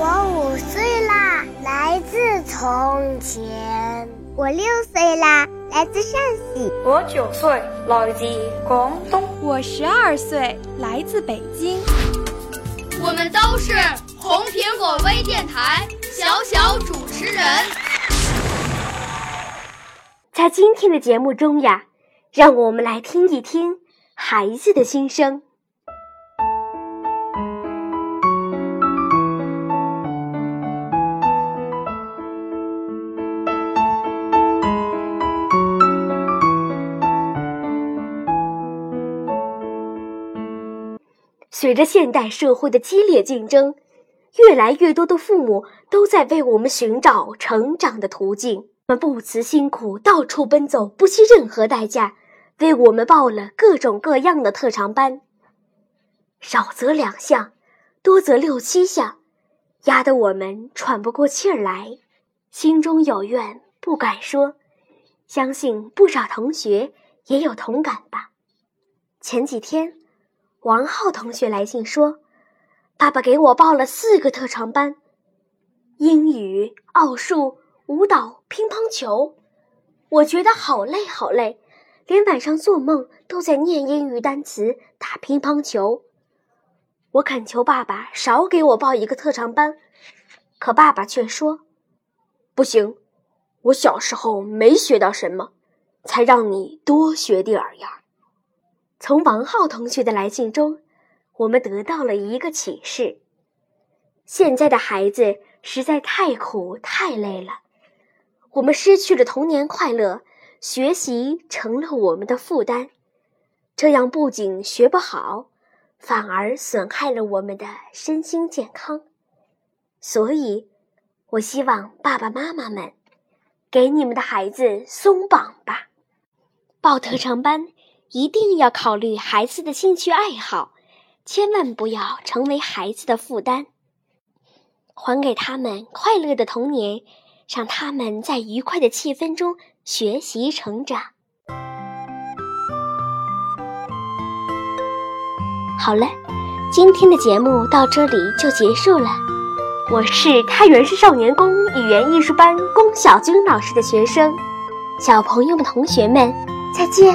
我五岁啦，来自从前；我六岁啦，来自陕西；我九岁，来自广东；我十二岁，来自北京。我们都是红苹果微电台小小主持人。在今天的节目中呀，让我们来听一听孩子的心声。随着现代社会的激烈竞争，越来越多的父母都在为我们寻找成长的途径。我们不辞辛苦，到处奔走，不惜任何代价，为我们报了各种各样的特长班。少则两项，多则六七项，压得我们喘不过气儿来，心中有怨不敢说。相信不少同学也有同感吧。前几天。王浩同学来信说：“爸爸给我报了四个特长班，英语、奥数、舞蹈、乒乓球。我觉得好累好累，连晚上做梦都在念英语单词、打乒乓球。我恳求爸爸少给我报一个特长班，可爸爸却说：‘不行，我小时候没学到什么，才让你多学点儿呀。’”从王浩同学的来信中，我们得到了一个启示：现在的孩子实在太苦太累了，我们失去了童年快乐，学习成了我们的负担，这样不仅学不好，反而损害了我们的身心健康。所以，我希望爸爸妈妈们给你们的孩子松绑吧，报特长班。一定要考虑孩子的兴趣爱好，千万不要成为孩子的负担。还给他们快乐的童年，让他们在愉快的气氛中学习成长。好了，今天的节目到这里就结束了。我是太原市少年宫语言艺术班龚小军老师的学生，小朋友们、同学们，再见。